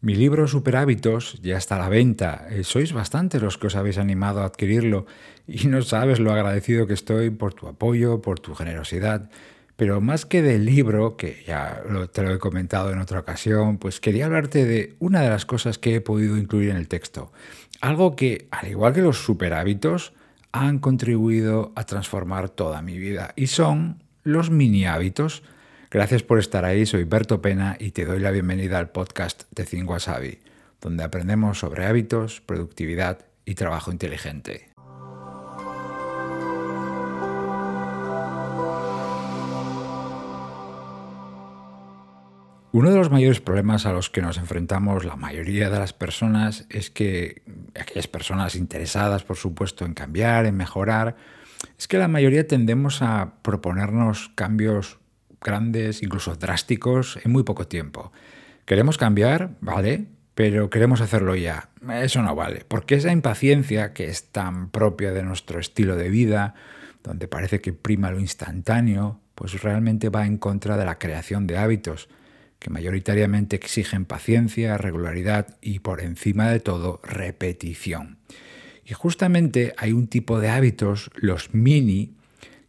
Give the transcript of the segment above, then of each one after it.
Mi libro Superhábitos ya está a la venta. Eh, sois bastantes los que os habéis animado a adquirirlo y no sabes lo agradecido que estoy por tu apoyo, por tu generosidad. Pero más que del libro, que ya te lo he comentado en otra ocasión, pues quería hablarte de una de las cosas que he podido incluir en el texto. Algo que, al igual que los superhábitos, han contribuido a transformar toda mi vida y son los mini hábitos. Gracias por estar ahí, soy Berto Pena y te doy la bienvenida al podcast de Think Wasabi, donde aprendemos sobre hábitos, productividad y trabajo inteligente. Uno de los mayores problemas a los que nos enfrentamos la mayoría de las personas es que aquellas personas interesadas, por supuesto, en cambiar, en mejorar, es que la mayoría tendemos a proponernos cambios grandes, incluso drásticos, en muy poco tiempo. Queremos cambiar, vale, pero queremos hacerlo ya. Eso no vale, porque esa impaciencia que es tan propia de nuestro estilo de vida, donde parece que prima lo instantáneo, pues realmente va en contra de la creación de hábitos que mayoritariamente exigen paciencia, regularidad y por encima de todo repetición. Y justamente hay un tipo de hábitos, los mini,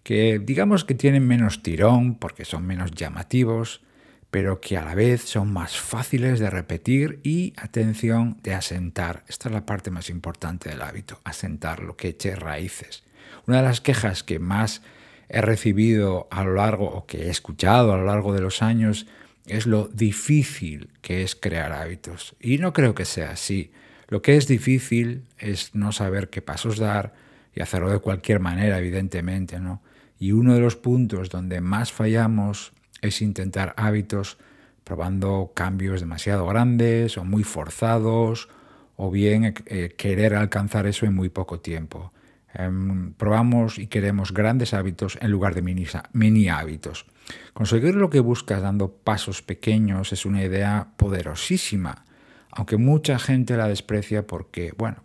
que digamos que tienen menos tirón porque son menos llamativos, pero que a la vez son más fáciles de repetir y, atención, de asentar. Esta es la parte más importante del hábito, asentar, lo que eche raíces. Una de las quejas que más he recibido a lo largo, o que he escuchado a lo largo de los años, es lo difícil que es crear hábitos. Y no creo que sea así. Lo que es difícil es no saber qué pasos dar y hacerlo de cualquier manera, evidentemente, ¿no? Y uno de los puntos donde más fallamos es intentar hábitos probando cambios demasiado grandes o muy forzados o bien eh, querer alcanzar eso en muy poco tiempo. Em, probamos y queremos grandes hábitos en lugar de mini, hábitos. Conseguir lo que buscas dando pasos pequeños es una idea poderosísima, aunque mucha gente la desprecia porque, bueno,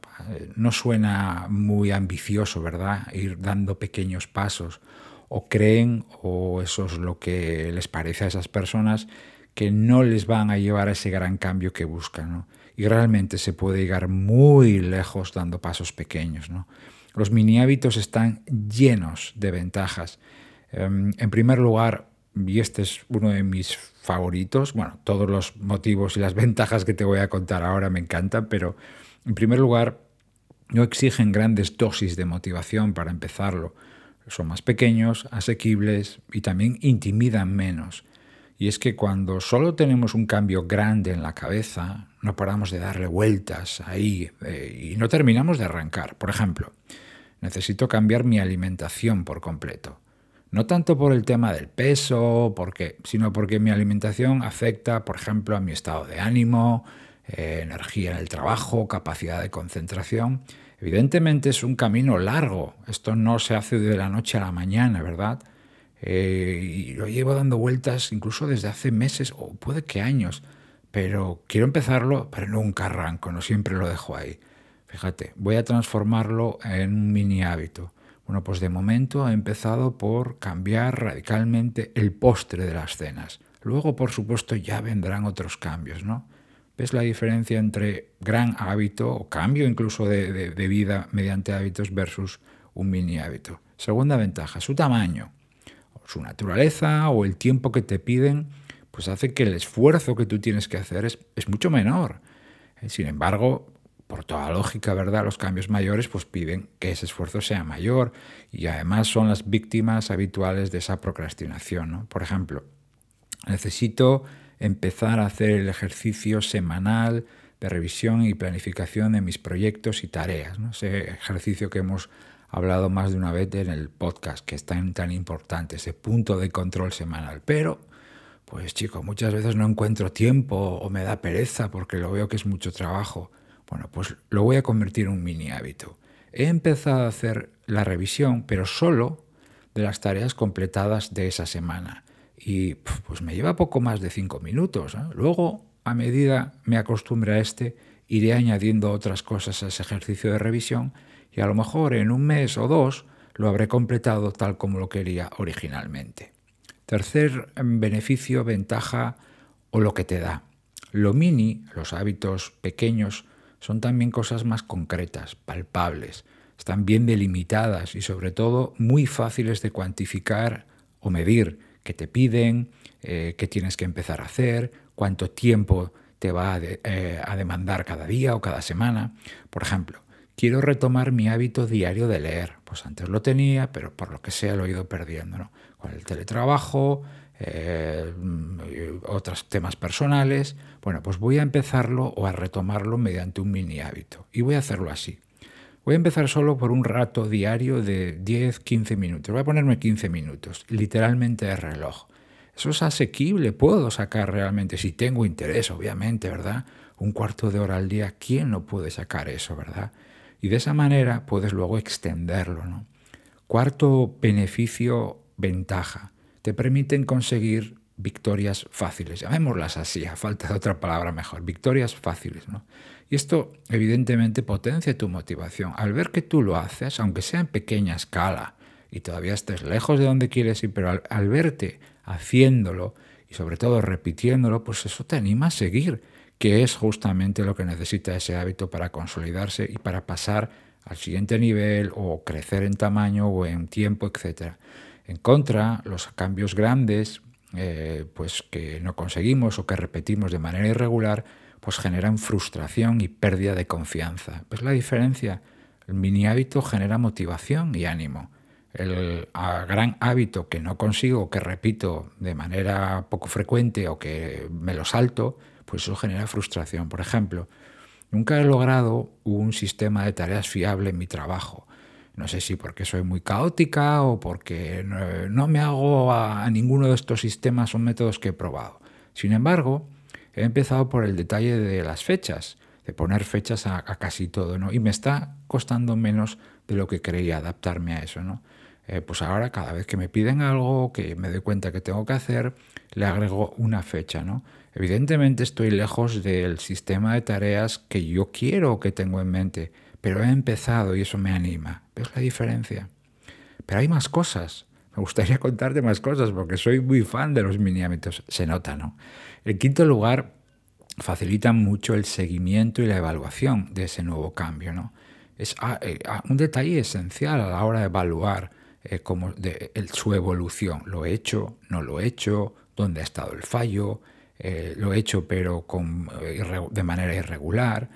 no suena muy ambicioso, ¿verdad? Ir dando pequeños pasos. O creen, o eso es lo que les parece a esas personas, que no les van a llevar a ese gran cambio que buscan. Y realmente se puede llegar muy lejos dando pasos pequeños. ¿no? Los mini hábitos están llenos de ventajas. Em, en primer lugar, y este es uno de mis favoritos, bueno, todos los motivos y las ventajas que te voy a contar ahora me encantan, pero en primer lugar, no exigen grandes dosis de motivación para empezarlo. Son más pequeños, asequibles y también intimidan menos. Y es que cuando solo tenemos un cambio grande en la cabeza, no paramos de darle vueltas ahí eh, y no terminamos de arrancar. Por ejemplo, necesito cambiar mi alimentación por completo. No tanto por el tema del peso, porque, sino porque mi alimentación afecta, por ejemplo, a mi estado de ánimo, eh, energía en el trabajo, capacidad de concentración. Evidentemente es un camino largo. Esto no se hace de la noche a la mañana, ¿verdad? Eh, y lo llevo dando vueltas incluso desde hace meses o puede que años. Pero quiero empezarlo, pero nunca arranco, no siempre lo dejo ahí. Fíjate, voy a transformarlo en un mini hábito. Bueno, pues de momento he empezado por cambiar radicalmente el postre de las cenas. Luego, por supuesto, ya vendrán otros cambios, ¿no? ¿Ves la diferencia entre gran hábito o cambio incluso de, de vida mediante hábitos versus un mini hábito? Segunda ventaja, su tamaño, su naturaleza o el tiempo que te piden, pues hace que el esfuerzo que tú tienes que hacer es, es mucho menor. Sin embargo, por toda lógica, ¿verdad? Los cambios mayores pues piden que ese esfuerzo sea mayor y además son las víctimas habituales de esa procrastinación. Por ejemplo, necesito empezar a hacer el ejercicio semanal de revisión y planificación de mis proyectos y tareas, ¿no? ese ejercicio que hemos hablado más de una vez en el podcast, que es tan, tan importante, ese punto de control semanal. Pero, pues chicos, muchas veces no encuentro tiempo o me da pereza porque lo veo que es mucho trabajo. Bueno, pues lo voy a convertir en un mini hábito. He empezado a hacer la revisión, pero solo de las tareas completadas de esa semana. Y pues me lleva poco más de cinco minutos. Luego, a medida me acostumbre a este, iré añadiendo otras cosas a ese ejercicio de revisión y a lo mejor en un mes o dos lo habré completado tal como lo quería originalmente. Tercer beneficio, ventaja o lo que te da Lo mini, los hábitos pequeños, son también cosas más concretas, palpables, están bien delimitadas y sobre todo muy fáciles de cuantificar o medir, qué te piden, eh, qué tienes que empezar a hacer, cuánto tiempo te va eh, a, demandar cada día o cada semana. Por ejemplo, quiero retomar mi hábito diario de leer. Pues antes lo tenía, pero por lo que sea lo he ido perdiendo. Con el teletrabajo, eh, otros temas personales. Bueno, pues voy a empezarlo o a retomarlo mediante un mini hábito. Y voy a hacerlo así. Voy a empezar solo por un rato diario de 10-15 minutos. Voy a ponerme 15 minutos, literalmente de reloj. Eso es asequible, puedo sacar realmente, si tengo interés, obviamente, ¿verdad? Un cuarto de hora al día, ¿quién no puede sacar eso, verdad? Y de esa manera puedes luego extenderlo, ¿no? Cuarto beneficio, ventaja. Te permiten conseguir victorias fáciles, llamémoslas así, a falta de otra palabra mejor, victorias fáciles, ¿no? Y esto evidentemente potencia tu motivación. Al ver que tú lo haces, aunque sea en pequeña escala, y todavía estés lejos de donde quieres ir, pero al, verte haciéndolo y sobre todo repitiéndolo, pues eso te anima a seguir, que es justamente lo que necesita ese hábito para consolidarse y para pasar al siguiente nivel o crecer en tamaño o en tiempo, etc. En contra, los cambios grandes, eh, pues que no conseguimos o que repetimos de manera irregular, pues generan frustración y pérdida de confianza. ¿Ves la diferencia? El mini hábito genera motivación y ánimo. El gran hábito que no consigo, que repito de manera poco frecuente o que me lo salto, pues eso genera frustración. Por ejemplo, nunca he logrado un sistema de tareas fiable en mi trabajo. No sé si porque soy muy caótica o porque no me hago a ninguno de estos sistemas o métodos que he probado. Sin embargo, he empezado por el detalle de las fechas, de poner fechas a, casi todo, ¿no? Y me está costando menos de lo que creía adaptarme a eso, ¿no? Eh, pues ahora cada vez que me piden algo, que me doy cuenta que tengo que hacer, le agrego una fecha, ¿no? Evidentemente estoy lejos del sistema de tareas que yo quiero o que tengo en mente, pero he empezado y eso me anima. ¿Ves la diferencia? Pero hay más cosas. Me gustaría contarte más cosas porque soy muy fan de los hábitos. Se nota, ¿no? En quinto lugar, facilitan mucho el seguimiento y la evaluación de ese nuevo cambio. ¿no? Es ah, eh, ah, un detalle esencial a la hora de evaluar eh, su evolución. ¿Lo he hecho? ¿No lo he hecho? ¿Dónde ha estado el fallo? Eh, ¿Lo he hecho pero de manera irregular?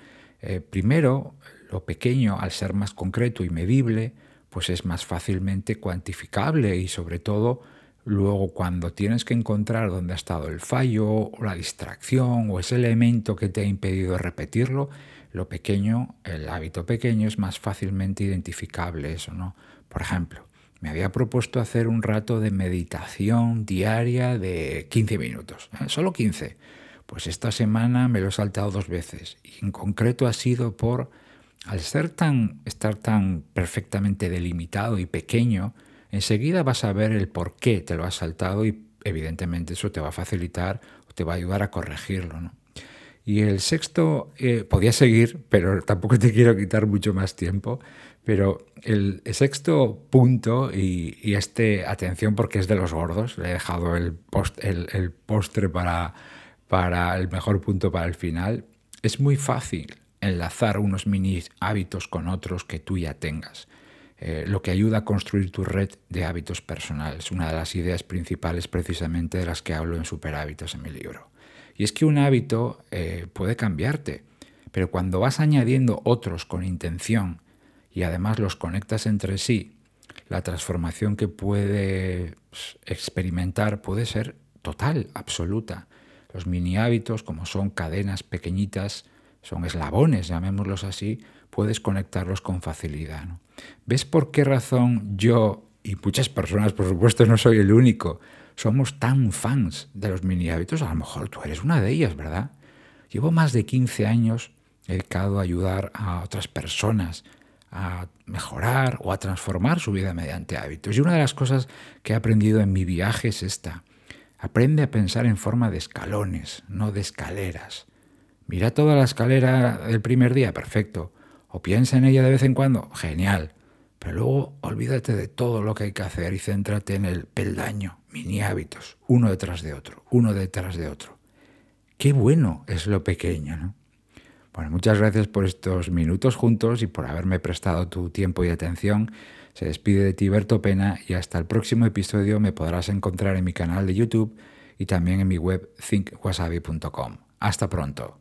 primero, lo pequeño, al ser más concreto y medible, pues es más fácilmente cuantificable y sobre todo Luego, cuando tienes que encontrar dónde ha estado el fallo, o la distracción, o ese elemento que te ha impedido repetirlo, lo pequeño, el hábito pequeño es más fácilmente identificable eso, ¿no? Por ejemplo, me había propuesto hacer un rato de meditación diaria de 15 minutos, ¿eh? solo 15. Pues esta semana me lo he saltado dos veces y en concreto ha sido por, al ser tan, estar tan perfectamente delimitado y pequeño, enseguida vas a ver el por qué te lo has saltado y evidentemente eso te va a facilitar o te va a ayudar a corregirlo. ¿no? Y el sexto, eh, podía seguir, pero tampoco te quiero quitar mucho más tiempo, pero el, sexto punto, y, este, atención porque es de los gordos, le he dejado el, el, postre para, para el mejor punto para el final, es muy fácil enlazar unos mini hábitos con otros que tú ya tengas. Eh, lo que ayuda a construir tu red de hábitos personales, una de las ideas principales precisamente de las que hablo en Superhábitos en mi libro. Y es que un hábito eh, puede cambiarte, pero cuando vas añadiendo otros con intención y además los conectas entre sí, la transformación que puedes experimentar puede ser total, absoluta. Los mini hábitos, como son cadenas pequeñitas, son eslabones, llamémoslos así, puedes conectarlos con facilidad. ¿Ves por qué razón yo y muchas personas, por supuesto, no soy el único, somos tan fans de los mini hábitos? A lo mejor tú eres una de ellas, ¿verdad? Llevo más de 15 años dedicado a ayudar a otras personas a mejorar o a transformar su vida mediante hábitos. Y una de las cosas que he aprendido en mi viaje es esta. Aprende a pensar en forma de escalones, no de escaleras. Mira toda la escalera del primer día, perfecto o piensa en ella de vez en cuando, genial. Pero luego olvídate de todo lo que hay que hacer y céntrate en el peldaño, mini hábitos, uno detrás de otro, uno detrás de otro. qué bueno es lo pequeño, ¿no? Bueno, muchas gracias por estos minutos juntos y por haberme prestado tu tiempo y atención. Se despide de ti Berto Pena y hasta el próximo episodio me podrás encontrar en mi canal de YouTube y también en mi web thinkwasabi.com. Hasta pronto.